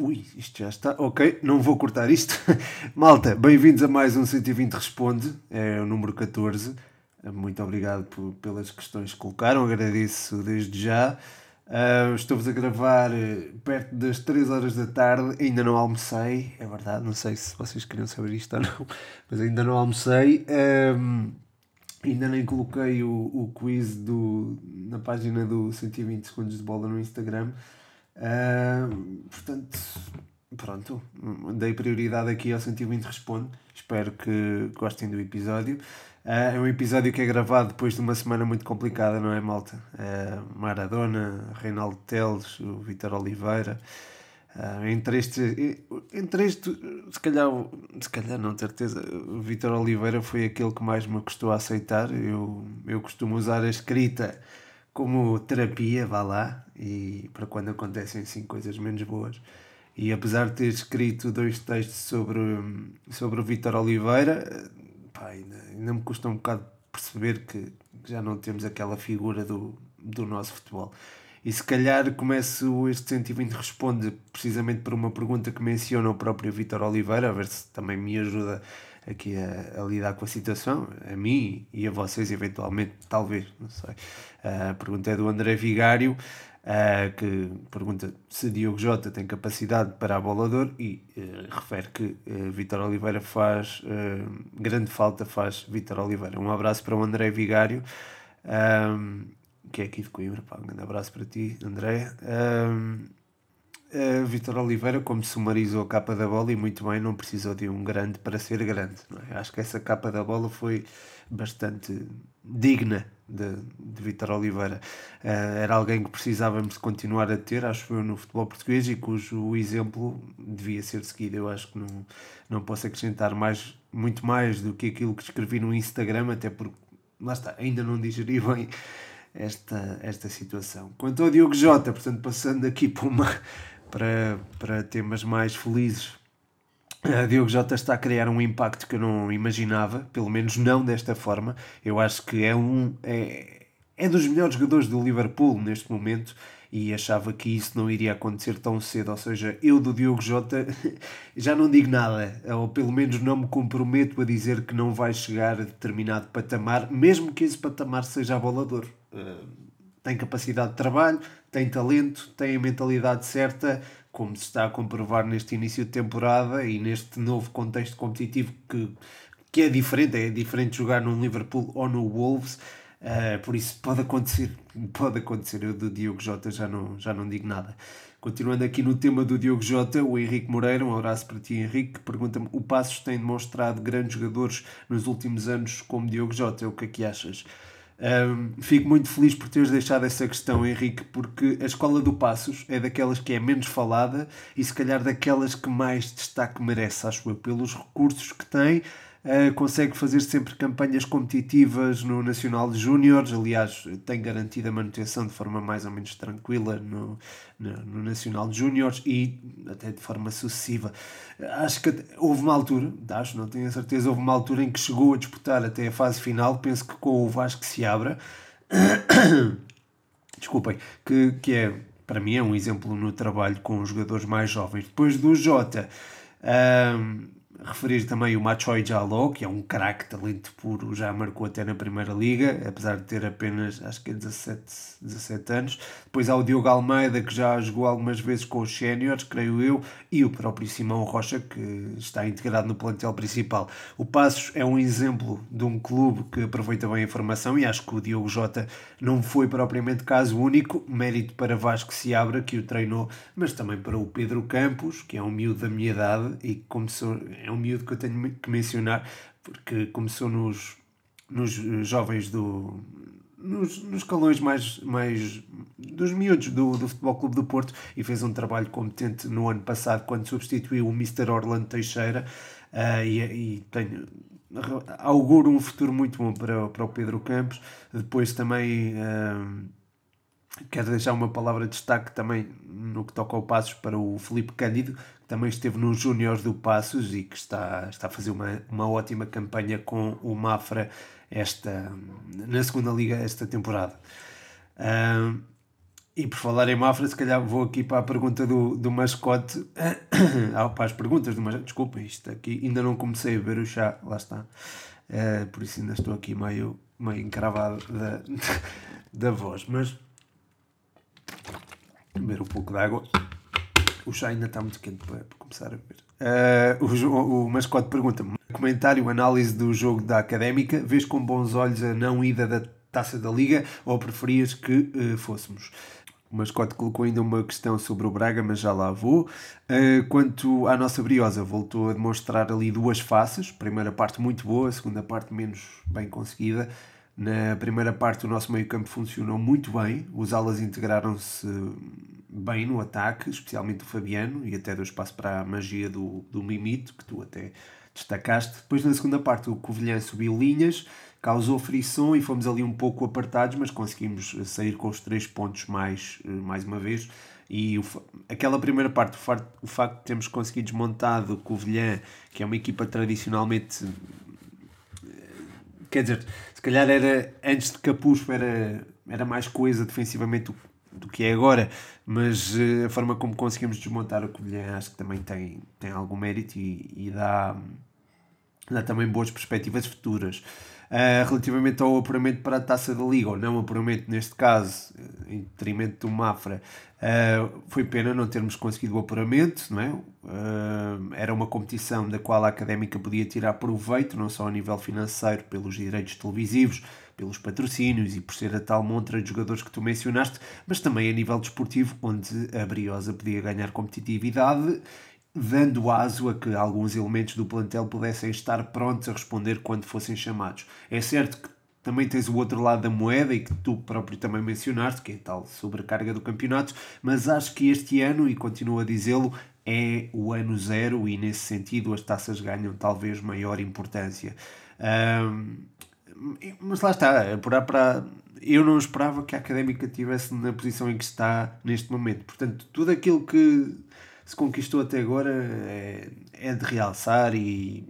Ui, isto já está. Ok, não vou cortar isto. Malta, bem-vindos a mais um 120 Responde, é o número 14. Muito obrigado por, pelas questões que colocaram, agradeço desde já. Uh, Estou-vos a gravar eh, perto das 3 horas da tarde, ainda não almocei, é verdade, não sei se vocês queriam saber isto ou não, mas ainda não almocei. Um, ainda nem coloquei o, o quiz do, na página do 120 segundos de bola no Instagram. Portanto, pronto, dei prioridade aqui ao 120 Responde. Espero que gostem do episódio. Uh, é um episódio que é gravado depois de uma semana muito complicada, não é, malta? Uh, Maradona, Reinaldo Teles, o Vitor Oliveira. Uh, entre estes, entre este, se calhar, se calhar não, certeza, o Vitor Oliveira foi aquele que mais me custou a aceitar. Eu, eu costumo usar a escrita como terapia, vá lá, e para quando acontecem assim coisas menos boas. E apesar de ter escrito dois textos sobre, sobre o Vitor Oliveira, pá, ainda, ainda me custa um bocado perceber que já não temos aquela figura do, do nosso futebol. E se calhar começo este 120 responde precisamente por uma pergunta que menciona o próprio Vitor Oliveira, a ver se também me ajuda aqui a, a, lidar com a situação, a mim e a vocês eventualmente, talvez, não sei. A pergunta é do André Vigário, uh, que pergunta se Diogo Jota tem capacidade para a bolador e uh, refere que Vitor Oliveira faz grande falta, faz Vitor Oliveira. Um abraço para o André Vigário, que é aqui de Coimbra, pá, um grande abraço para ti, André. Um, Uh, Vitor Oliveira, como sumarizou a capa da bola, e muito bem, não precisou de um grande para ser grande. É? Acho que essa capa da bola foi bastante digna de, de Vitor Oliveira. Uh, era alguém que precisávamos continuar a ter, acho eu, no futebol português e cujo exemplo devia ser seguido. Eu acho que não, não posso acrescentar mais, muito mais do que aquilo que escrevi no Instagram, até porque, lá está, ainda não digeri bem esta, esta situação. Quanto ao Diogo Jota, portanto, passando aqui para uma para, para temas mais felizes. A Diogo Jota está a criar um impacto que eu não imaginava, pelo menos não desta forma. Eu acho que é um é, é dos melhores jogadores do Liverpool neste momento e achava que isso não iria acontecer tão cedo. Ou seja, eu do Diogo Jota já não digo nada, ou pelo menos não me comprometo a dizer que não vai chegar a determinado patamar, mesmo que esse patamar seja abolador. Uh, tem capacidade de trabalho, tem talento, tem a mentalidade certa, como se está a comprovar neste início de temporada e neste novo contexto competitivo que, que é diferente, é diferente jogar num Liverpool ou no Wolves. Uh, por isso pode acontecer, pode acontecer. Eu do Diogo Jota já não, já não digo nada. Continuando aqui no tema do Diogo Jota, o Henrique Moreira, um abraço para ti, Henrique, pergunta-me: o Passos tem demonstrado grandes jogadores nos últimos anos como Diogo Jota, o que é que achas? Um, fico muito feliz por teres deixado essa questão, Henrique, porque a Escola do Passos é daquelas que é menos falada e se calhar daquelas que mais destaque merece, acho eu, pelos recursos que tem Uh, consegue fazer sempre campanhas competitivas no Nacional de Júniores, aliás, tem garantido a manutenção de forma mais ou menos tranquila no, no, no Nacional de Júniores e até de forma sucessiva. Acho que houve uma altura, acho, não tenho a certeza, houve uma altura em que chegou a disputar até a fase final, penso que com o Vasco se abra. Desculpem, que, que é, para mim, é um exemplo no trabalho com os jogadores mais jovens. Depois do Jota. Um, referir também o Machoy Jaló, que é um craque, talento puro, já marcou até na Primeira Liga, apesar de ter apenas, acho que é 17, 17 anos. Depois há o Diogo Almeida, que já jogou algumas vezes com os séniores, creio eu, e o próprio Simão Rocha, que está integrado no plantel principal. O Passos é um exemplo de um clube que aproveita bem a formação e acho que o Diogo Jota não foi propriamente caso único, mérito para Vasco Seabra, que o treinou, mas também para o Pedro Campos, que é um miúdo da minha idade e que começou é um miúdo que eu tenho que mencionar, porque começou nos, nos jovens do. Nos, nos calões mais, mais dos miúdos do, do Futebol Clube do Porto e fez um trabalho competente no ano passado quando substituiu o Mr. Orlando Teixeira uh, e, e tenho, auguro um futuro muito bom para, para o Pedro Campos. Depois também uh, quero deixar uma palavra de destaque também no que toca ao Passos para o Felipe Cândido, também esteve nos Júniores do Passos e que está, está a fazer uma, uma ótima campanha com o Mafra esta, na segunda liga esta temporada. Uh, e por falar em Mafra, se calhar vou aqui para a pergunta do, do mascote. ah, para as perguntas do mascote. Desculpa, isto aqui ainda não comecei a beber o chá, lá está. Uh, por isso ainda estou aqui meio, meio encravado da, da voz. Mas beber um pouco de água. O chá ainda está muito quente para, para começar a beber. Uh, o, o mascote pergunta-me: comentário, análise do jogo da académica, vês com bons olhos a não ida da taça da liga ou preferias que uh, fôssemos? O mascote colocou ainda uma questão sobre o Braga, mas já lá vou. Uh, quanto à nossa Briosa, voltou a demonstrar ali duas faces. Primeira parte muito boa, segunda parte menos bem conseguida. Na primeira parte, o nosso meio-campo funcionou muito bem, os alas integraram-se bem no ataque, especialmente o Fabiano, e até deu espaço para a magia do, do Mimito, que tu até destacaste. Depois, na segunda parte, o Covilhã subiu linhas, causou frição e fomos ali um pouco apartados, mas conseguimos sair com os três pontos mais, mais uma vez. E o, aquela primeira parte, o facto, o facto de termos conseguido desmontar o Covilhã, que é uma equipa tradicionalmente. Eh, quer dizer, se calhar era antes de Capuspo era, era mais coisa defensivamente do, do que é agora, mas uh, a forma como conseguimos desmontar o Covilhã acho que também tem, tem algum mérito e, e dá, dá também boas perspectivas futuras. Uh, relativamente ao apuramento para a taça da Liga, ou não apuramento neste caso, eh, em detrimento do Mafra, uh, foi pena não termos conseguido o apuramento, não é? Uh, era uma competição da qual a académica podia tirar proveito, não só a nível financeiro, pelos direitos televisivos, pelos patrocínios e por ser a tal montra de jogadores que tu mencionaste, mas também a nível desportivo, onde a Briosa podia ganhar competitividade dando aso a que alguns elementos do plantel pudessem estar prontos a responder quando fossem chamados. É certo que também tens o outro lado da moeda e que tu próprio também mencionaste, que é a tal sobrecarga do campeonato, mas acho que este ano, e continuo a dizê-lo, é o ano zero e nesse sentido as taças ganham talvez maior importância. Um, mas lá está, apurar para. Eu não esperava que a académica estivesse na posição em que está neste momento. Portanto, tudo aquilo que se conquistou até agora é, é de realçar e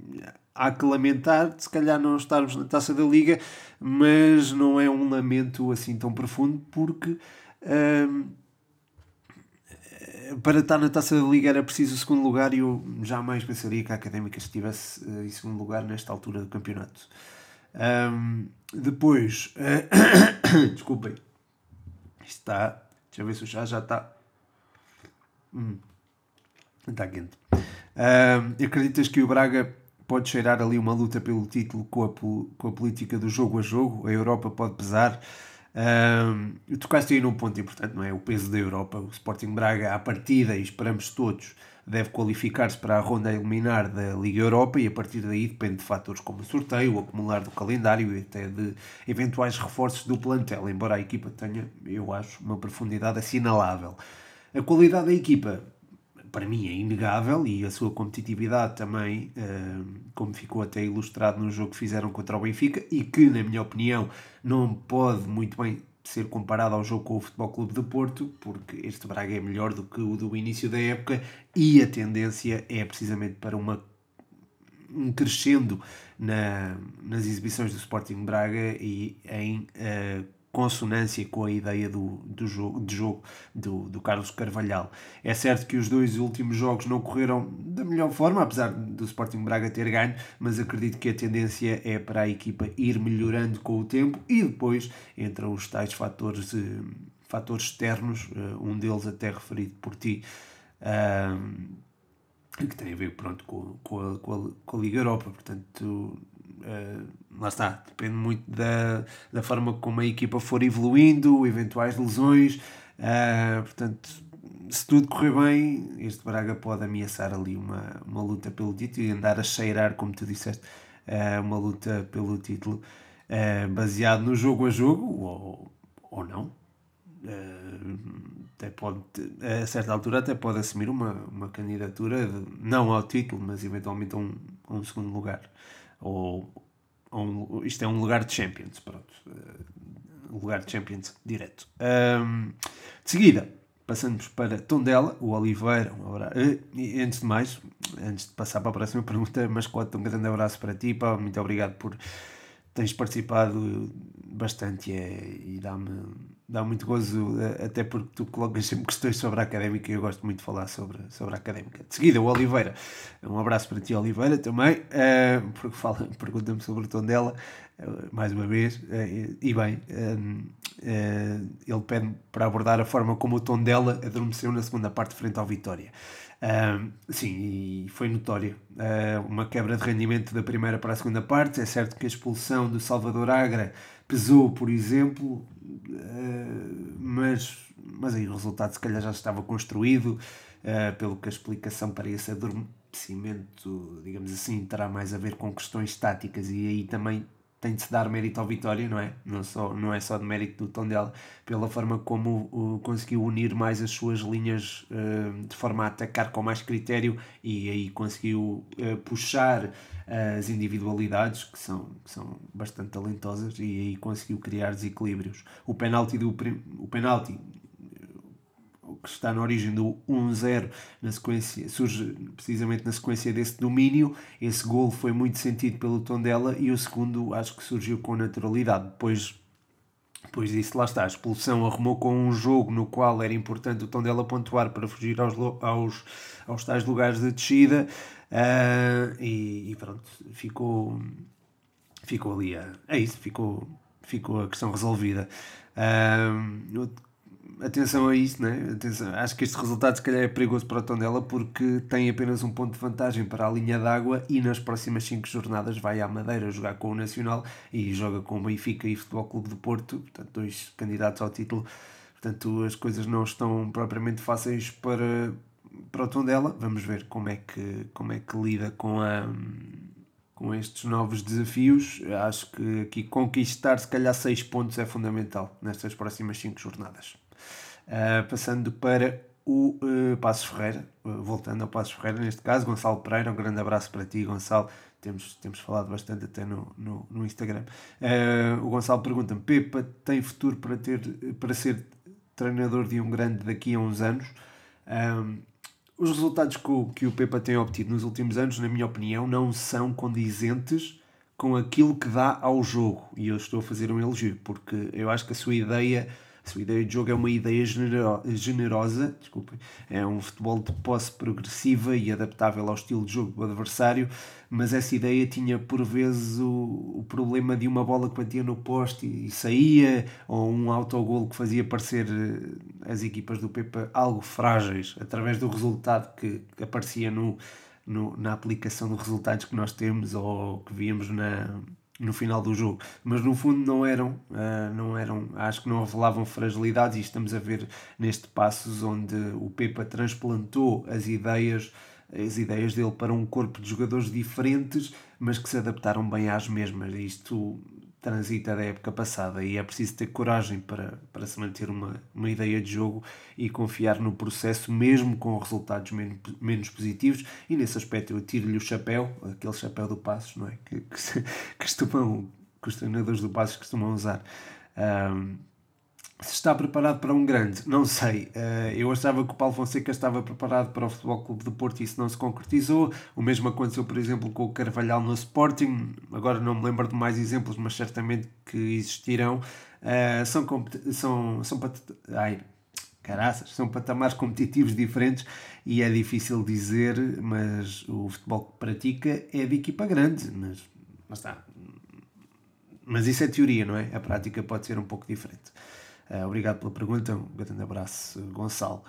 há que lamentar, se calhar não estarmos na taça da liga, mas não é um lamento assim tão profundo porque hum, para estar na taça da liga era preciso o segundo lugar e eu jamais pensaria que a académica estivesse eh, em segundo lugar nesta altura do campeonato. Um, depois, uh, desculpem, está, deixa eu ver se o chá já está. Hum. Está quente. Uh, acreditas que o Braga pode cheirar ali uma luta pelo título com a, com a política do jogo a jogo? A Europa pode pesar? Uh, tocaste aí num ponto importante, não é? O peso da Europa. O Sporting Braga, à partida, e esperamos todos, deve qualificar-se para a ronda a eliminar da Liga Europa e a partir daí depende de fatores como o sorteio, o acumular do calendário e até de eventuais reforços do plantel, embora a equipa tenha, eu acho, uma profundidade assinalável. A qualidade da equipa para mim é inegável e a sua competitividade também, uh, como ficou até ilustrado no jogo que fizeram contra o Benfica e que, na minha opinião, não pode muito bem ser comparado ao jogo com o Futebol Clube de Porto, porque este Braga é melhor do que o do início da época e a tendência é precisamente para uma um crescendo na, nas exibições do Sporting Braga e em uh, consonância com a ideia do, do jogo, de jogo do, do Carlos Carvalhal. É certo que os dois últimos jogos não correram da melhor forma, apesar do Sporting Braga ter ganho, mas acredito que a tendência é para a equipa ir melhorando com o tempo e depois entram os tais fatores, eh, fatores externos, eh, um deles até referido por ti. que tem a ver pronto, com, com, a, com, a, com a Liga Europa, portanto Uh, lá está, depende muito da, da forma como a equipa for evoluindo, eventuais lesões. Uh, portanto, se tudo correr bem, este Braga pode ameaçar ali uma, uma luta pelo título e andar a cheirar, como tu disseste, uh, uma luta pelo título baseado no jogo a jogo ou, ou não. até pode, a certa altura, até pode assumir uma, uma candidatura, de, não ao título, mas eventualmente a um, a um segundo lugar ou, ou isto é um lugar de Champions, pronto, uh, um lugar de Champions direto. Um, de seguida, passamos para Tondela, o Oliveira, um abraço. Uh, antes de mais, antes de passar para a próxima pergunta, mascote, um grande abraço para ti, pá, muito obrigado por teres participado bastante é, e dá-me dá muito gozo, eh, até porque tu colocas sempre questões sobre a académica e eu gosto muito de falar sobre, sobre a académica. De seguida, o Oliveira. Um abraço para ti, Oliveira, também, uh, porque fala, pergunta-me sobre o tom dela, uh, mais uma vez, e bem, ele pede para abordar a forma como o tom dela adormeceu na segunda parte frente ao Vitória. Sim, e foi notório. Uh, uma quebra de rendimento da primeira para a segunda parte. É certo que a expulsão do Salvador Agra pesou, por exemplo, uh, mas, mas aí o resultado se calhar já estava construído, pelo que a explicação para esse adormecimento, digamos assim, terá mais a ver com questões táticas. E aí também tem de se dar mérito ao Vitória, não é? Não, só, não é só de mérito do Tondela, pela forma como uh, conseguiu unir mais as suas linhas uh, de forma a atacar com mais critério. E aí conseguiu uh, puxar as individualidades que são, que são bastante talentosas e aí conseguiu criar desequilíbrios. O penalti, do, o penalti que está na origem do 1-0 na sequência, surge precisamente na sequência desse domínio. Esse gol foi muito sentido pelo Tondela e o segundo acho que surgiu com naturalidade. Depois depois disso, lá está, a expulsão arrumou com um jogo no qual era importante o Tondela pontuar para fugir aos, aos, aos tais lugares de descida uh, e, e, pronto, ficou, ficou ali, a, é isso, ficou, ficou a questão resolvida. Uh, atenção a isso, né? atenção. acho que este resultado se calhar é perigoso para o Tondela porque tem apenas um ponto de vantagem para a linha d'água e nas próximas 5 jornadas vai à Madeira jogar com o Nacional e joga com o Benfica e Futebol Clube de Porto, portanto dois candidatos ao título, portanto as coisas não estão propriamente fáceis para, para o Tondela, vamos ver como é que, como é que lida com a com estes novos desafios, acho que aqui conquistar se calhar 6 pontos é fundamental nestas próximas 5 jornadas. Uh, passando para o uh, Passos Ferreira, uh, voltando ao Passos Ferreira, neste caso, Gonçalo Pereira, um grande abraço para ti, Gonçalo. Temos, temos falado bastante até no, no, no Instagram. Uh, o Gonçalo pergunta-me: Pepa tem futuro para, ter, para ser treinador de um grande daqui a uns anos? Os resultados que o, que o Pepa tem obtido nos últimos anos, na minha opinião, não são condizentes com aquilo que dá ao jogo. E eu estou a fazer um elogio, porque eu acho que a sua ideia a ideia de jogo é uma ideia genero generosa, desculpem, é um futebol de posse progressiva e adaptável ao estilo de jogo do adversário, mas essa ideia tinha por vezes o, o problema de uma bola que batia no poste e saía, ou um autogol que fazia parecer eh, as equipas do Pepa algo frágeis, através do resultado que, que aparecia no, no, na aplicação dos resultados que nós temos ou que víamos na no final do jogo, mas no fundo não eram, uh, não eram, acho que não revelavam fragilidades e estamos a ver neste passos onde o Pepa transplantou as ideias as ideias dele para um corpo de jogadores diferentes, mas que se adaptaram bem às mesmas. Isto transita da época passada e é preciso ter coragem para, para se manter uma, uma ideia de jogo e confiar no processo, mesmo com resultados menos, menos positivos. E nesse aspecto eu tiro-lhe o chapéu, aquele chapéu do Passos, não é? Que, que, costumam, que os treinadores do Passos costumam usar. Um, se está preparado para um grande, não sei. Uh, eu achava que o Paulo Fonseca estava preparado para o Futebol Clube de Porto e isso não se concretizou. O mesmo aconteceu, por exemplo, com o Carvalhal no Sporting. Agora não me lembro de mais exemplos, mas certamente que existirão. Uh, são, são, são. Ai, caraças, são patamares competitivos diferentes e é difícil dizer, mas o futebol que pratica é de equipa grande. Mas, mas está. Mas isso é teoria, não é? A prática pode ser um pouco diferente. Uh, obrigado pela pergunta, um grande abraço, Gonçalo.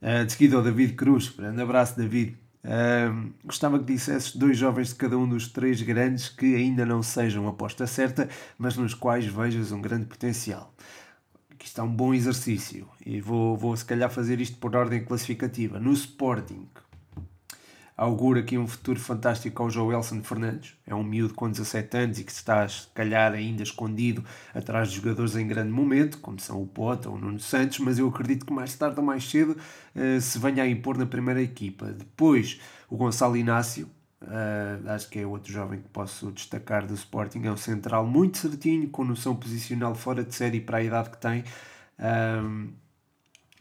Uh, de seguida, ao David Cruz, grande abraço, David. Uh, gostava que dissesses dois jovens de cada um dos três grandes que ainda não sejam aposta certa, mas nos quais vejas um grande potencial. Aqui está um bom exercício e vou, vou se calhar fazer isto por ordem classificativa. No Sporting, augura aqui um futuro fantástico ao Joelson Fernandes. É um miúdo com 17 anos e que está, se calhar, ainda escondido atrás de jogadores em grande momento, como são o Pota ou o Nuno Santos, mas eu acredito que mais tarde ou mais cedo uh, se venha a impor na primeira equipa. Depois, o Gonçalo Inácio, uh, acho que é outro jovem que posso destacar do Sporting, é um central muito certinho, com noção posicional fora de série para a idade que tem.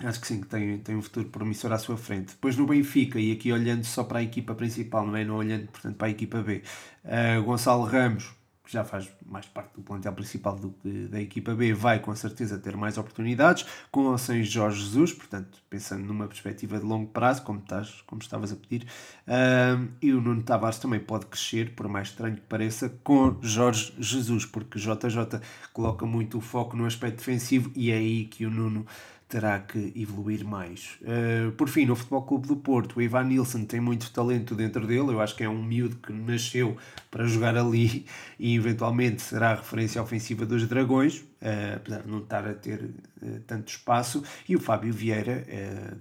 Acho que sim, que tem, tem um futuro promissor à sua frente. Depois no Benfica, e aqui olhando só para a equipa principal, não é? Não olhando, portanto, para a equipa B. Uh, Gonçalo Ramos, que já faz mais parte do plantel principal do, da equipa B, vai com certeza ter mais oportunidades, com ou sem Jorge Jesus, portanto, pensando numa perspectiva de longo prazo, como, estás, como estavas a pedir, uh, e o Nuno Tavares também pode crescer, por mais estranho que pareça, com Jorge Jesus, porque JJ coloca muito o foco no aspecto defensivo e é aí que o Nuno terá que evoluir mais. Uh, por fim, no Futebol Clube do Porto, o Ivan Nilsson tem muito talento dentro dele. Eu acho que é um miúdo que nasceu para jogar ali e eventualmente será a referência ofensiva dos Dragões, uh, apesar de não estar a ter uh, tanto espaço. E o Fábio Vieira,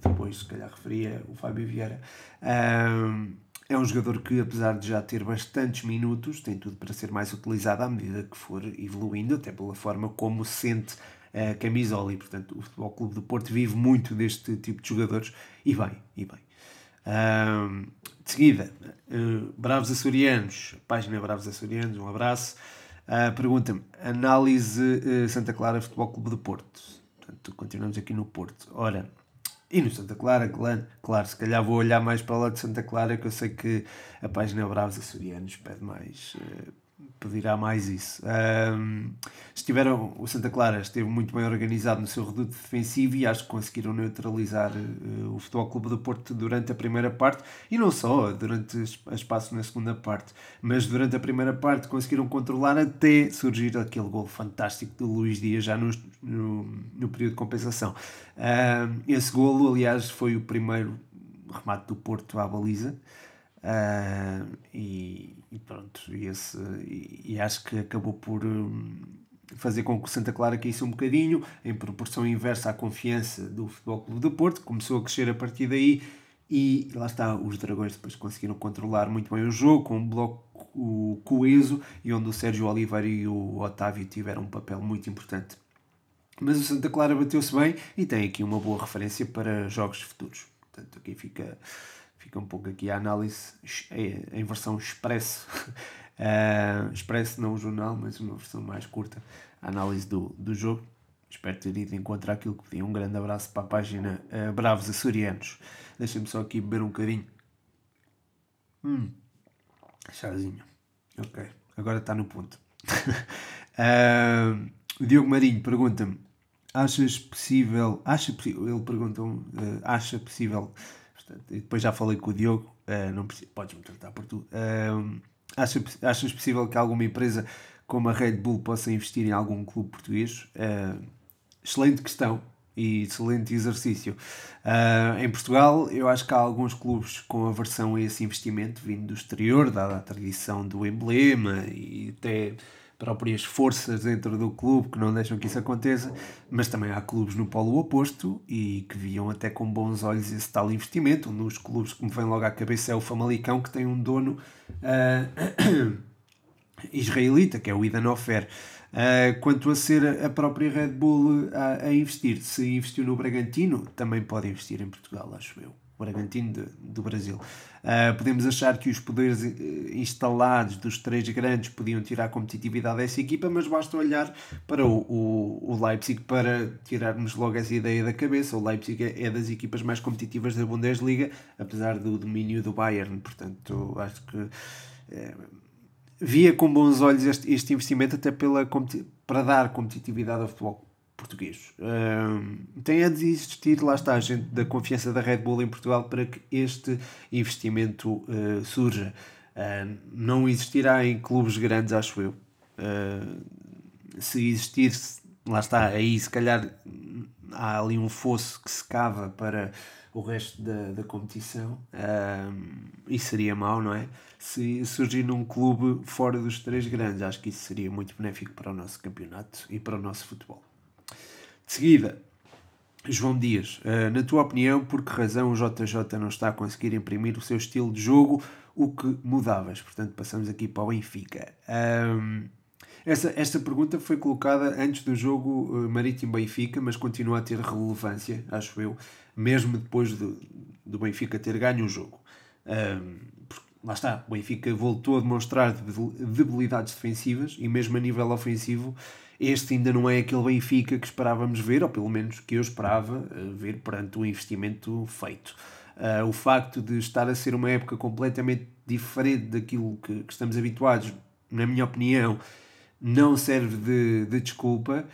depois se calhar referia o Fábio Vieira. é um jogador que, apesar de já ter bastantes minutos, tem tudo para ser mais utilizado à medida que for evoluindo, até pela forma como sente a camisola e, portanto, o Futebol Clube do Porto vive muito deste tipo de jogadores e bem, e bem. De seguida, uh, Bravos Açorianos, página Bravos Açorianos, um abraço. Uh, Pergunta-me, análise uh, Santa Clara Futebol Clube do Porto. Portanto, continuamos aqui no Porto. Ora, e no Santa Clara, claro, claro, se calhar vou olhar mais para lá de Santa Clara, que eu sei que a página Bravos Açorianos pede mais pedirá mais isso. Um, estiveram, o Santa Clara esteve muito bem organizado no seu reduto defensivo e acho que conseguiram neutralizar uh, o Futebol Clube do Porto durante a primeira parte e não só durante a espaço na segunda parte, mas durante a primeira parte conseguiram controlar até surgir aquele gol fantástico de Luís Dias já no, no, no período de compensação. Um, esse golo, aliás, foi o primeiro remate do Porto à baliza. Uh, e, e, pronto, e, esse, e, e, acho que acabou por um, fazer com que o Santa Clara caísse um bocadinho, em proporção inversa à confiança do Futebol Clube do Porto, começou a crescer a partir daí e lá está, os Dragões depois conseguiram controlar muito bem o jogo, com um bloco coeso e onde o Sérgio Oliveira e o Otávio tiveram um papel muito importante. Mas o Santa Clara bateu-se bem e tem aqui uma boa referência para jogos futuros. Portanto, aqui fica fica um pouco aqui a análise é, em versão expresso. Uh, expresso não o jornal, mas uma versão mais curta. A análise do, do jogo. Espero ter ido encontrar aquilo que pedi. Um grande abraço para a página uh, Bravos Açorianos. Deixem-me só aqui beber um bocadinho. Hum, chazinho. Ok, agora está no ponto. uh, o Diogo Marinho pergunta-me: achas possível? Acha? Ele pergunta: uh, acha possível Portanto, e depois já falei com o Diogo, uh, não podes-me tratar por tu. Uh, achas, achas possível que alguma empresa como a Red Bull possa investir em algum clube português? Uh, excelente questão e excelente exercício. Uh, em Portugal, eu acho que há alguns clubes com aversão a esse investimento vindo do exterior, dada a tradição do emblema e até próprias forças dentro do clube que não deixam que isso aconteça, mas também há clubes no polo oposto e que viam até com bons olhos esse tal investimento. Um dos clubes que me vem logo à cabeça é o Famalicão, que tem um dono uh, israelita, que é o Idan Ofer. Uh, quanto a ser a própria Red Bull a, a investir, se investiu no Bragantino, também pode investir em Portugal, acho eu. Bragantino de, do Brasil. Uh, podemos achar que os poderes eh, instalados dos três grandes podiam tirar a competitividade dessa equipa, mas basta olhar para o, o, o Leipzig para tirarmos logo essa ideia da cabeça. O Leipzig é, é das equipas mais competitivas da Bundesliga, apesar do domínio do Bayern. Portanto, acho que é, via com bons olhos este, este investimento até pela, para dar competitividade ao futebol português. Uh, tem a desistir, lá está, gente da confiança da Red Bull em Portugal para que este investimento uh, surja. Uh, não existirá em clubes grandes, acho eu. se existir, lá está, aí se calhar há ali um fosso que se cava para o resto da, da competição e seria mau, não é? Se surgir num clube fora dos três grandes, acho que isso seria muito benéfico para o nosso campeonato e para o nosso futebol. De seguida, João Dias, uh, na tua opinião, por que razão o JJ não está a conseguir imprimir o seu estilo de jogo, o que mudavas? Portanto, passamos aqui para o Benfica. Um, essa, esta pergunta foi colocada antes do jogo uh, Marítimo-Benfica, mas continua a ter relevância, acho eu, mesmo depois do, do Benfica ter ganho o jogo. Um, lá está, o Benfica voltou a demonstrar debilidades defensivas e mesmo a nível ofensivo este ainda não é aquele Benfica que esperávamos ver, ou pelo menos que eu esperava eh, ver perante o investimento feito. Uh, o facto de estar a ser uma época completamente diferente daquilo que, que estamos habituados na minha opinião, não serve de, de desculpa.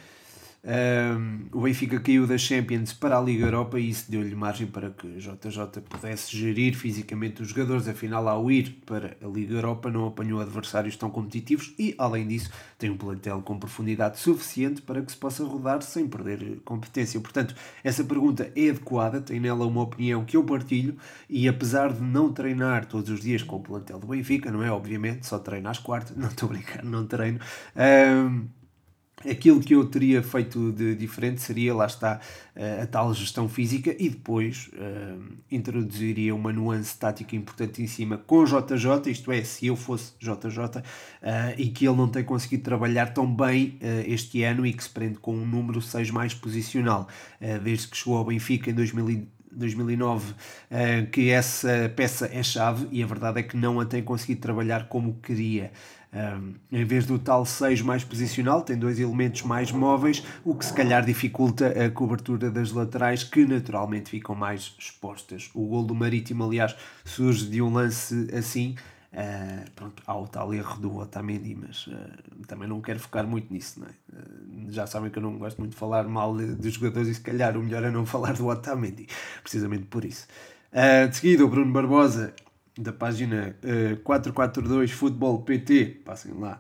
Um, o Benfica caiu da Champions para a Liga Europa e isso deu-lhe margem para que JJ pudesse gerir fisicamente os jogadores. Afinal, ao ir para a Liga Europa, não apanhou adversários tão competitivos e, além disso, tem um plantel com profundidade suficiente para que se possa rodar sem perder competência. Portanto, essa pergunta é adequada, tem nela uma opinião que eu partilho e, apesar de não treinar todos os dias com o plantel do Benfica, não é? Obviamente, só treino às quartas, não estou a brincar, não treino. Um, Aquilo que eu teria feito de diferente seria, lá está, eh, a tal gestão física e depois uh, introduziria uma nuance tática importante em cima com JJ, isto é, se eu fosse JJ uh, eh, e que ele não tem conseguido trabalhar tão bem uh, este ano e que se prende com um número 6 mais posicional, desde que chegou ao Benfica em 2000 2009 que essa peça é chave e a verdade é que não a tem conseguido trabalhar como queria. Um, em vez do tal 6 mais posicional, tem dois elementos mais móveis, o que se calhar dificulta a cobertura das laterais, que naturalmente ficam mais expostas. O gol do Marítimo, aliás, surge de um lance assim. Uh, pronto, há o tal erro do Otamendi, mas uh, também não quero focar muito nisso. Não é? uh, já sabem que eu não gosto muito de falar mal dos jogadores e se calhar o melhor é não falar do Otamendi, precisamente por isso. de seguida, o Bruno Barbosa da página uh, 442 Futebol PT, passem lá.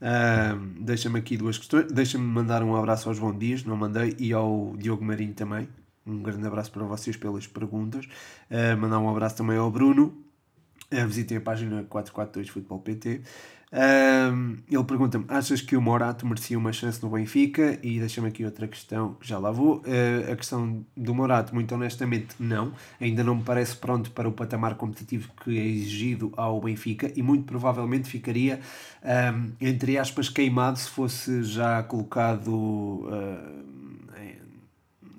Uh, Deixa-me aqui duas questões. Deixa-me mandar um abraço ao João Dias, não mandei, e ao Diogo Marinho também. Um grande abraço para vocês pelas perguntas. Uh, mandar um abraço também ao Bruno. Uh, visitem a página 442 Futebol PT. Um, ele pergunta-me: achas que o Morato merecia uma chance no Benfica? E deixa-me aqui outra questão que já lá vou. Uh, a questão do Morato, muito honestamente, não. Ainda não me parece pronto para o patamar competitivo que é exigido ao Benfica e muito provavelmente ficaria, um, entre aspas, queimado se fosse já colocado. Uh,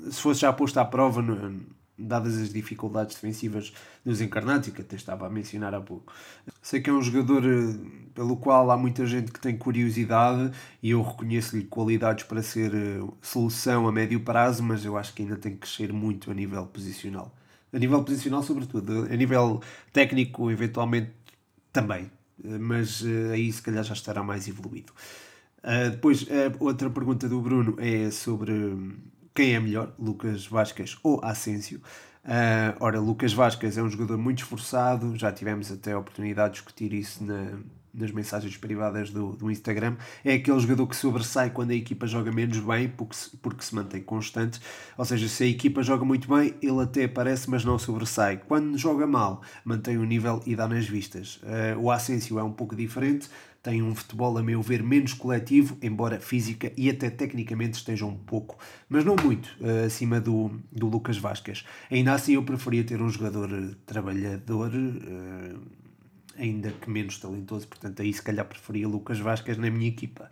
se fosse já posto à prova no, dadas as dificuldades defensivas dos encarnados e que até estava a mencionar há pouco. Sei que é um jogador eh, pelo qual há muita gente que tem curiosidade e eu reconheço-lhe qualidades para ser eh, solução a médio prazo, mas eu acho que ainda tem que crescer muito a nível posicional. A nível posicional, sobretudo, a nível técnico, eventualmente também, eh, mas aí se calhar já estará mais evoluído. depois, outra pergunta do Bruno é sobre quem é melhor, Lucas Vasquez ou Asensio. Uh, ora, Lucas Vasquez é um jogador muito esforçado, já tivemos até a oportunidade de discutir isso na, nas mensagens privadas do, do Instagram. É aquele jogador que sobressai quando a equipa joga menos bem, porque se, porque se mantém constante. Ou seja, se a equipa joga muito bem, ele até aparece, mas não sobressai. Quando joga mal, mantém o nível e dá nas vistas. Uh, o Asensio é um pouco diferente, tem um futebol, a meu ver, menos coletivo, embora física e até tecnicamente esteja um pouco, mas não muito, uh, acima do, do Lucas Vasquez. Ainda assim, eu preferia ter um jogador trabalhador, uh, ainda que menos talentoso, portanto, aí se calhar preferia Lucas Vasquez na minha equipa.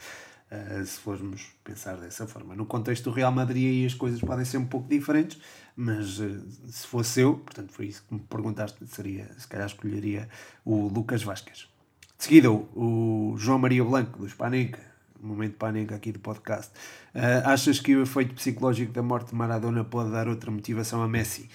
Uh, se formos pensar dessa forma. No contexto do Real Madrid aí as coisas podem ser um pouco diferentes, mas uh, se fosse eu, portanto foi isso que me perguntaste, seria, se calhar escolheria o Lucas Vasquez. De seguida, o, João Maria Blanco, do Spanenka, momento Panenka aqui do podcast. Uh, achas que o efeito psicológico da morte de Maradona pode dar outra motivação a Messi?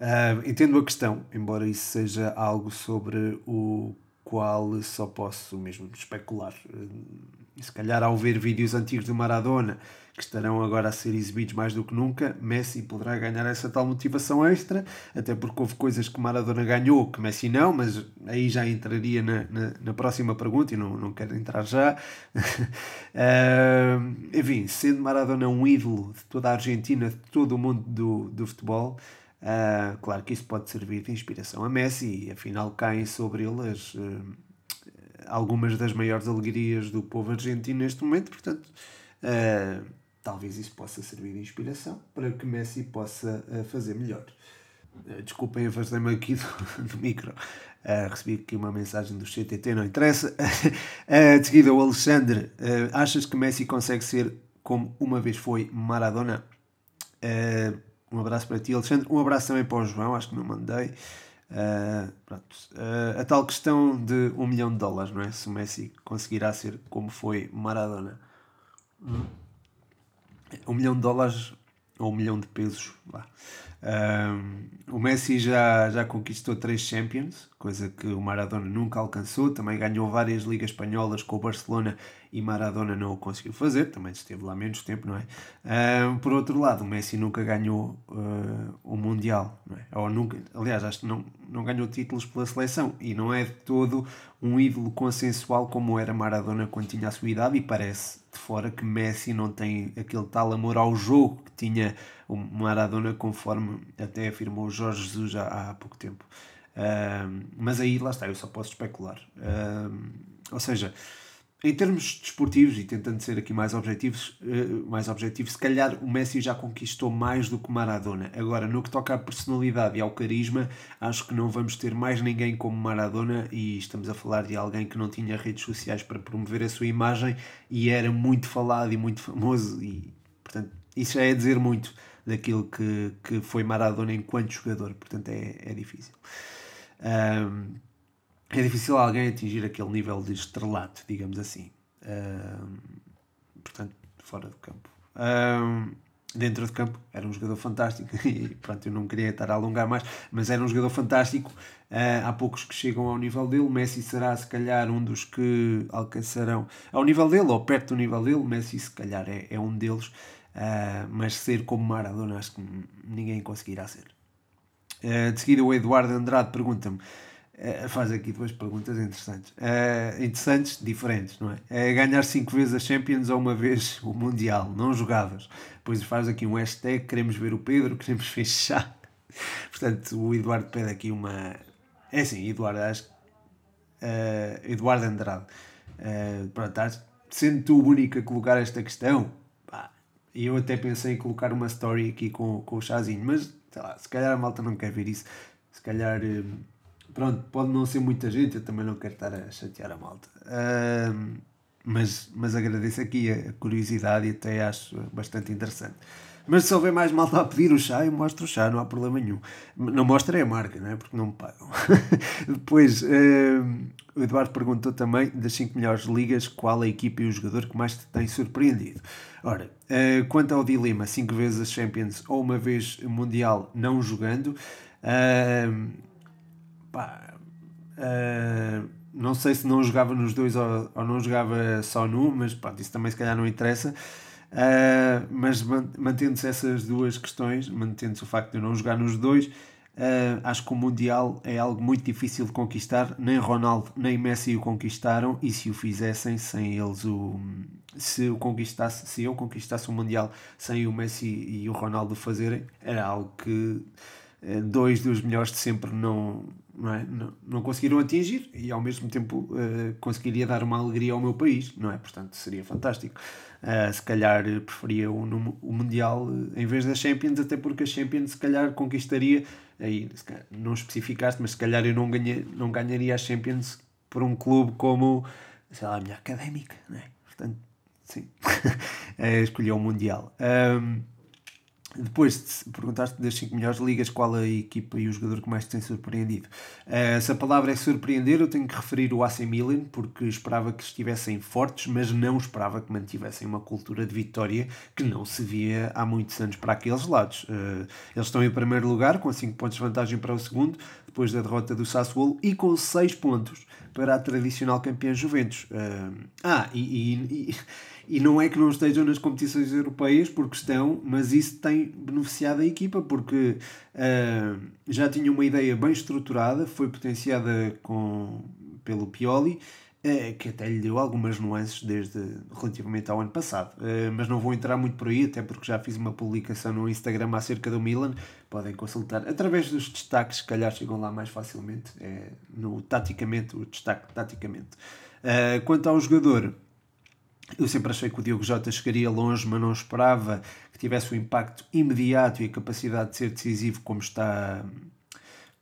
Uh, entendo a questão, embora isso seja algo sobre o qual só posso mesmo especular. Uh, se calhar, ao ver vídeos antigos do Maradona que estarão agora a ser exibidos mais do que nunca, Messi poderá ganhar essa tal motivação extra, até porque houve coisas que Maradona ganhou que Messi não, mas aí já entraria na, na, na próxima pergunta e não, não quero entrar já. uh, enfim, sendo Maradona um ídolo de toda a Argentina, de todo o mundo do, do futebol, uh, claro que isso pode servir de inspiração a Messi e afinal caem sobre ele as. Uh, algumas das maiores alegrias do povo argentino neste momento, portanto, uh, talvez isso possa servir de inspiração para que Messi possa uh, fazer melhor. Uh, desculpem, afastei-me aqui do, do micro. Uh, recebi aqui uma mensagem do CTT, não interessa. uh, de seguida, o Alexandre. achas que Messi consegue ser como uma vez foi Maradona? um abraço para ti, Alexandre. Um abraço também para o João, acho que não mandei. a tal questão de um milhão de dólares, não é? Se o Messi conseguirá ser como foi Maradona. Hum um milhão de dólares ou um milhão de pesos. o Messi já, já conquistou três Champions, coisa que o Maradona nunca alcançou. Também ganhou várias ligas espanholas com o Barcelona e Maradona não o conseguiu fazer. Também esteve lá menos tempo, não é? por outro lado, o Messi nunca ganhou uh, o Mundial, não é? Ou nunca, aliás, acho que não, não ganhou títulos pela seleção e não é de todo um ídolo consensual como era Maradona quando tinha a sua idade. E parece de fora que Messi não tem aquele tal amor ao jogo que tinha o Maradona, conforme até afirmou Jorge Jesus há, há pouco tempo. Uh, mas aí lá está, eu só posso especular. Uh, ou seja, em termos desportivos e tentando ser aqui mais objetivos, uh, mais objetivo, se calhar o Messi já conquistou mais do que Maradona. Agora, no que toca à personalidade e ao carisma, acho que não vamos ter mais ninguém como Maradona e estamos a falar de alguém que não tinha redes sociais para promover a sua imagem e era muito falado e muito famoso e, portanto, isso já é dizer muito daquilo que, que foi Maradona enquanto jogador, portanto é, é difícil. Um, é difícil alguém atingir aquele nível de estrelato, digamos assim. Um, portanto, fora do campo. Um, dentro de campo era um jogador fantástico e pronto, eu não queria estar a alongar mais, mas era um jogador fantástico. Uh, há poucos que chegam ao nível dele. Messi será se calhar um dos que alcançarão ao nível dele ou perto do nível dele. Messi se calhar é, é um deles. Uh, mas ser como Maradona acho que ninguém conseguirá ser. Uh, de seguida o Eduardo Andrade pergunta-me, uh, faz aqui duas perguntas interessantes, interessantes, diferentes, não é? ganhar cinco vezes a Champions ou uma vez o Mundial, não jogadas. Depois faz aqui um hashtag, queremos ver o Pedro, queremos fechar. Portanto, o Eduardo pede aqui uma... É assim, Eduardo, acho Eduardo Andrade, uh, pronto, sendo tu o único a colocar esta questão, e eu até pensei em colocar uma story aqui com, com o chazinho, mas sei lá, se calhar a malta não quer ver isso. Se calhar, hum, pronto, pode não ser muita gente, eu também não quero estar a chatear a malta. Uh, mas, mas agradeço aqui a curiosidade e até acho bastante interessante. Mas se houver mais malta a pedir o chá, eu mostro o chá, não há problema nenhum. Não mostrei a marca, não é? Porque não me pagam. Depois, uh, o Eduardo perguntou também das 5 melhores ligas, qual a equipa e o jogador que mais te tem surpreendido. Ora, uh, quanto ao dilema, 5 vezes a Champions ou uma vez Mundial não jogando, uh, pá, não sei se não jogava nos dois ou, ou não jogava só num, mas pronto, isso também se calhar não interessa. Uh, mas mantendo-se essas duas questões, mantendo-se o facto de eu não jogar nos dois, uh, acho que o Mundial é algo muito difícil de conquistar. Nem Ronaldo nem Messi o conquistaram, e se o fizessem sem eles o. Se, o conquistasse, se eu conquistasse o Mundial sem o Messi e o Ronaldo fazerem, era algo que uh, dois dos melhores de sempre não, não, é? não, não, conseguiram atingir e ao mesmo tempo conseguiria dar uma alegria ao meu país, não é? Portanto, seria fantástico. Uh, se calhar preferia o, o Mundial em vez da Champions, até porque a Champions se calhar conquistaria, aí calhar, não especificaste, mas se calhar eu não, ganhei, não ganharia a Champions por um clube como, sei lá, a minha académica, né? Portanto, sim, é, escolhi o Mundial. Um, depois perguntaste das 5 melhores ligas, qual a equipa e o jogador que mais te tem surpreendido. Uh, se a palavra é surpreender, eu tenho que referir o AC Milan, porque esperava que estivessem fortes, mas não esperava que mantivessem uma cultura de vitória que não se via há muitos anos para aqueles lados. Uh, eles estão em primeiro lugar, com 5 pontos de vantagem para o segundo, depois da derrota do Sassuolo, e com 6 pontos para a tradicional campeã Juventus. Uh, ah, e, e, e e não é que não estejam nas competições europeias, porque estão, mas isso tem beneficiado a equipa, porque uh, já tinha uma ideia bem estruturada, foi potenciada com, pelo Pioli, uh, que até lhe deu algumas nuances desde relativamente ao ano passado. Uh, mas não vou entrar muito por aí, até porque já fiz uma publicação no Instagram acerca do Milan, podem consultar através dos destaques, se calhar chegam lá mais facilmente, é, no taticamente, o destaque taticamente. quanto ao jogador, eu sempre achei que o Diogo Jota chegaria longe, mas não esperava que tivesse o impacto imediato e a capacidade de ser decisivo como está,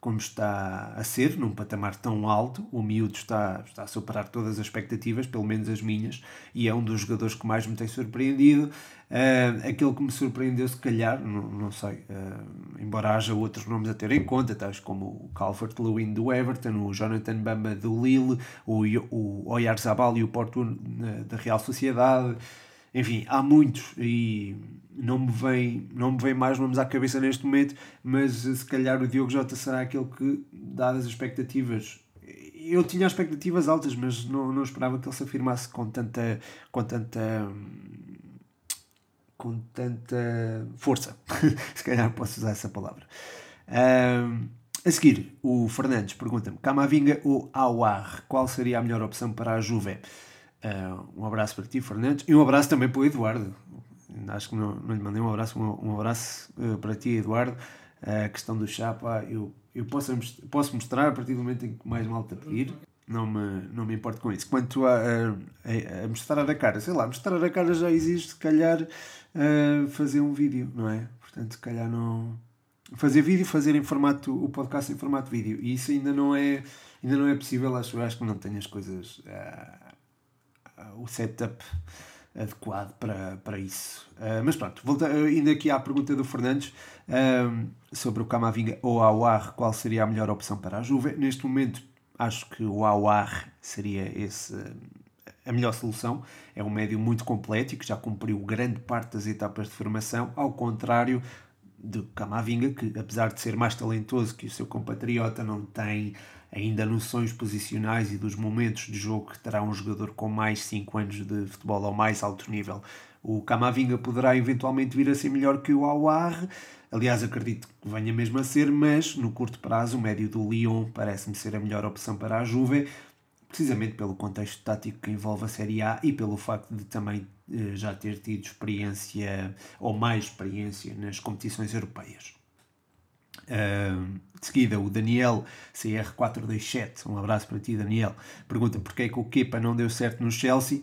como está a ser, num patamar tão alto. O miúdo está, está a superar todas as expectativas, pelo menos as minhas, e é um dos jogadores que mais me tem surpreendido. Uh, aquele que me surpreendeu, se calhar, não, não sei, uh, embora haja outros nomes a ter em conta, tais como o Calvert Lewin do Everton, o Jonathan Bamba do Lille, o, o Oyarzabal e o Porto da Real Sociedade. Enfim, há muitos e não me vem, não me vem mais nomes à cabeça neste momento, mas se calhar o Diogo Jota será aquele que, dadas as expectativas, eu tinha expectativas altas, mas não, não esperava que ele se afirmasse com tanta, com tanta, com tanta força. se calhar posso usar essa palavra. Um, a seguir, o Fernandes pergunta-me: Camavinga ou Awar? Qual seria a melhor opção para a Juve? Uh, um abraço para ti, Fernandes, e um abraço também para o Eduardo. Acho que não, não lhe mandei um abraço, um, um abraço uh, para ti, Eduardo. A questão do chapa, eu, eu posso, posso mostrar a partir do momento em que mais malta pedir. Não me, não me importo com isso. Quanto a, a, a mostrar a cara, sei lá, mostrar a cara já existe, se calhar, uh, fazer um vídeo, não é? Portanto, se calhar não fazer vídeo, fazer em formato, o podcast em formato vídeo. E isso ainda não é, ainda não é possível, acho, acho que não tenho as coisas, uh, uh, o setup adequado para, para isso. Uh, mas pronto, volta, indo aqui à pergunta do Fernandes sobre o Camavinga ou Awar, qual seria a melhor opção para a Juve? Neste momento, acho que o Awar seria esse a melhor solução. É um médio muito completo e que já cumpriu grande parte das etapas de formação, ao contrário de Camavinga, que apesar de ser mais talentoso que o seu compatriota, não tem ainda noções posicionais e dos momentos de jogo que terá um jogador com mais 5 anos de futebol ao mais alto nível. O Camavinga poderá eventualmente vir a ser melhor que o Awar, aliás acredito que venha mesmo a ser, mas no curto prazo o médio do Lyon parece-me ser a melhor opção para a Juve, precisamente pelo contexto tático que envolve a Série A e pelo facto de também eh, já ter tido experiência ou mais experiência nas competições europeias. De seguida, o Daniel CR427, um abraço para ti, Daniel, pergunta porque é que o Kepa não deu certo no Chelsea.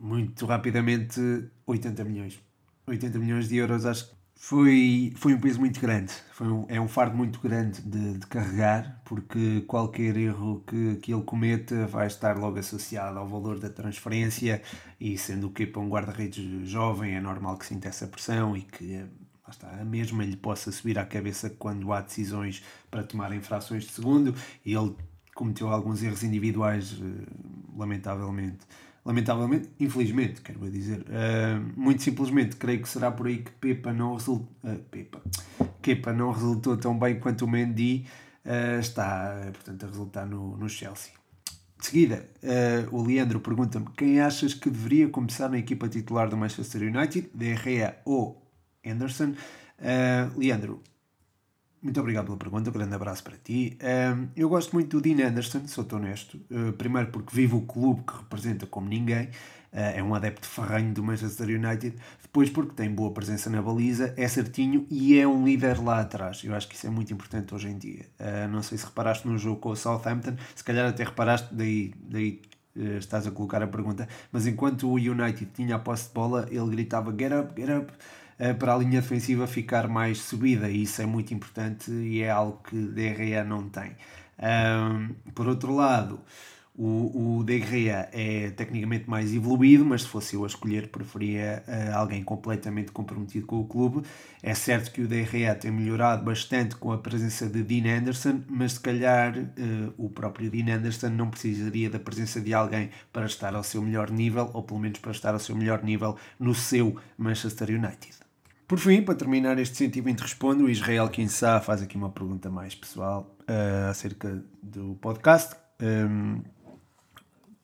Muito rapidamente, 80 milhões. 80 milhões de euros, acho que foi, foi um peso muito grande, foi um, é um fardo muito grande de, de, carregar, porque qualquer erro que, que ele cometa vai estar logo associado ao valor da transferência e sendo o para um guarda-redes jovem é normal que sinta essa pressão e que está, a mesma lhe possa subir à cabeça quando há decisões para tomar infrações de segundo e ele cometeu alguns erros individuais, eh, lamentavelmente. Lamentavelmente, infelizmente, quero dizer, uh, muito simplesmente, creio que será por aí que Pepa não resultou, uh, Pepa, Kepa não resultou tão bem quanto o Mendy uh, está, portanto, a resultar no, no Chelsea. De seguida, o Leandro pergunta-me quem achas que deveria começar na equipa titular do Manchester United, De Gea ou Anderson. Leandro, muito obrigado pela pergunta, um grande abraço para ti. eu gosto muito do Dean Anderson, sou-te honesto. Uh, primeiro porque vive o clube que representa como ninguém, uh, é um adepto ferranho do Manchester United. Depois porque tem boa presença na baliza, é certinho e é um líder lá atrás. Eu acho que isso é muito importante hoje em dia. Uh, não sei se reparaste no jogo com o Southampton, se calhar até reparaste, daí, daí estás a colocar a pergunta, mas enquanto o United tinha a posse de bola, ele gritava get up, get up para a linha defensiva ficar mais subida e isso é muito importante e é algo que DRA não tem. Por outro lado, o, o é tecnicamente mais evoluído, mas se fosse eu a escolher, preferia uh, alguém completamente comprometido com o clube. É certo que o DRA tem melhorado bastante com a presença de Dean Anderson, mas se calhar uh, o próprio Dean Anderson não precisaria da presença de alguém para estar ao seu melhor nível, ou pelo menos para estar ao seu melhor nível no seu Manchester United. Por fim, para terminar este 120 Respondo, o Israel Kinsá faz aqui uma pergunta mais pessoal uh, acerca do podcast. Um, ehm,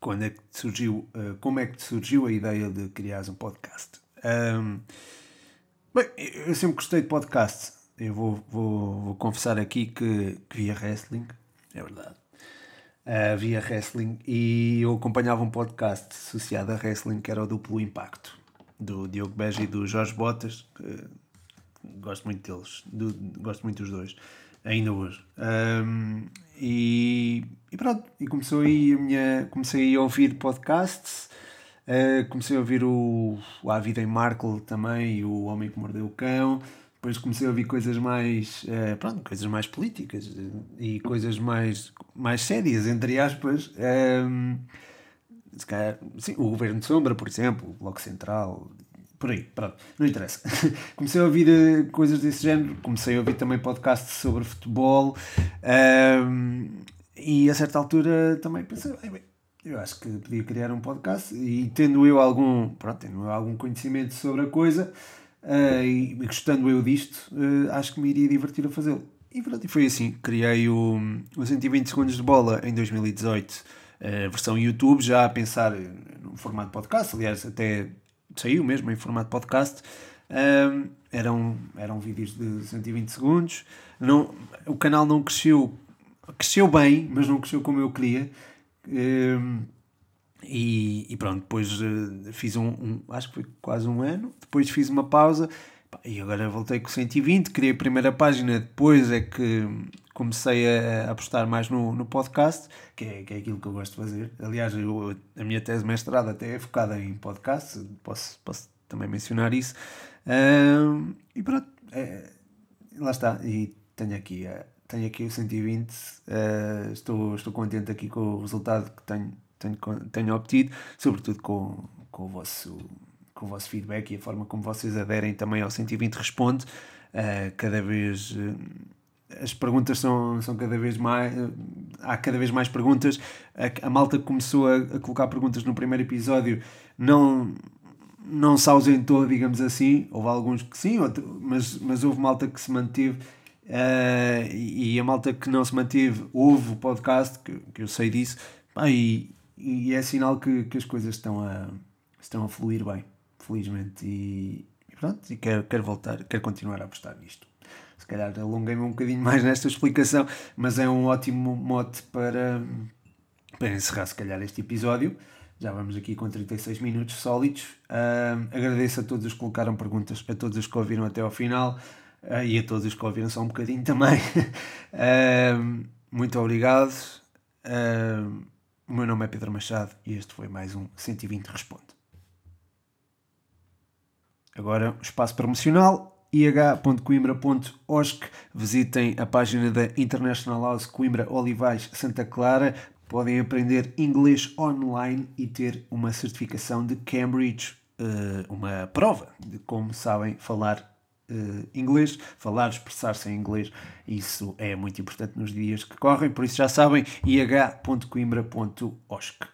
quando é que surgiu, uh, como é que surgiu a ideia de criar um podcast? Um, ehm, bem, eu sempre gostei de podcast. Eu vou, vou, vou confessar aqui que, que via wrestling, é verdade. Uh, via wrestling e eu acompanhava um podcast associado a wrestling que era o Duplo Impacto do Diogo Beja e do Jorge Botas, que gosto muito deles, do, gosto muito dos dois, ainda hoje. Um, e, e, pronto, e começou aí a minha, comecei a ouvir podcasts, uh, comecei a ouvir o, o A Vida em Markle também, e o Homem que Mordeu o Cão, depois comecei a ouvir coisas mais, uh, pronto, coisas mais políticas e coisas mais, mais sérias, entre aspas. Um, se calhar, sim, o Governo de Sombra, por exemplo, o Bloco Central, por aí, pronto, não interessa. comecei a ouvir uh, coisas desse género, comecei a ouvir também podcasts sobre futebol um, e a certa altura também pensei, bem, eu acho que podia criar um podcast e tendo eu algum, pronto, tendo eu algum conhecimento sobre a coisa uh, e, e, gostando eu disto, uh, acho que me iria divertir a fazê-lo. E pronto, e foi assim. Criei o, o 120 segundos de bola em 2018, a versão YouTube, já a pensar no formato podcast, aliás, até saiu mesmo em formato podcast. Um, eram, eram vídeos de 120 segundos. Não, o canal não cresceu, cresceu bem, mas não cresceu como eu queria. Um, e, e, pronto, depois uh, fiz um, um, acho que foi quase um ano. Depois fiz uma pausa e agora voltei com 120. Criei a primeira página, depois é que comecei a, apostar mais no, no podcast, que é, que é aquilo que eu gosto de fazer. Aliás, eu, a minha tese mestrada até é focada em podcast, posso, posso também mencionar isso. Um, e pronto, é, lá está. E tenho aqui, tenho aqui o 120. Uh, estou, estou contente aqui com o resultado que tenho, tenho, tenho obtido, sobretudo com, com, o vosso, com o vosso feedback e a forma como vocês aderem também ao 120 Responde. Uh, cada vez. Uh, as perguntas são, são cada vez mais. Há cada vez mais perguntas. A, a malta começou a, a colocar perguntas no primeiro episódio. Não, não se ausentou, digamos assim. Houve alguns que sim, outro, mas, mas houve malta que se manteve. Uh, e a malta que não se manteve, houve o podcast, que, que eu sei disso, e, e é sinal que, que as coisas estão a, estão a fluir bem, felizmente. E, e pronto, e quero, quero voltar, quero continuar a apostar nisto. Se calhar alonguei-me um bocadinho mais nesta explicação, mas é um ótimo mote para, para encerrar, se calhar, este episódio. Já vamos aqui com 36 minutos sólidos. Uh, agradeço a todos os que colocaram perguntas, a todos os que ouviram até ao final uh, e a todos os que ouviram só um bocadinho também. uh, muito obrigado. o meu nome é Pedro Machado e este foi mais um 120 Responde. Agora, espaço promocional ih.coimbra.osc. Visitem a página da International House Coimbra Olivais Santa Clara podem aprender inglês online e ter uma certificação de Cambridge, eh, uma prova de como sabem falar Uh, inglês, falar, expressar-se em inglês, isso é muito importante nos dias que correm, por isso já sabem, ih.coimbra.osc.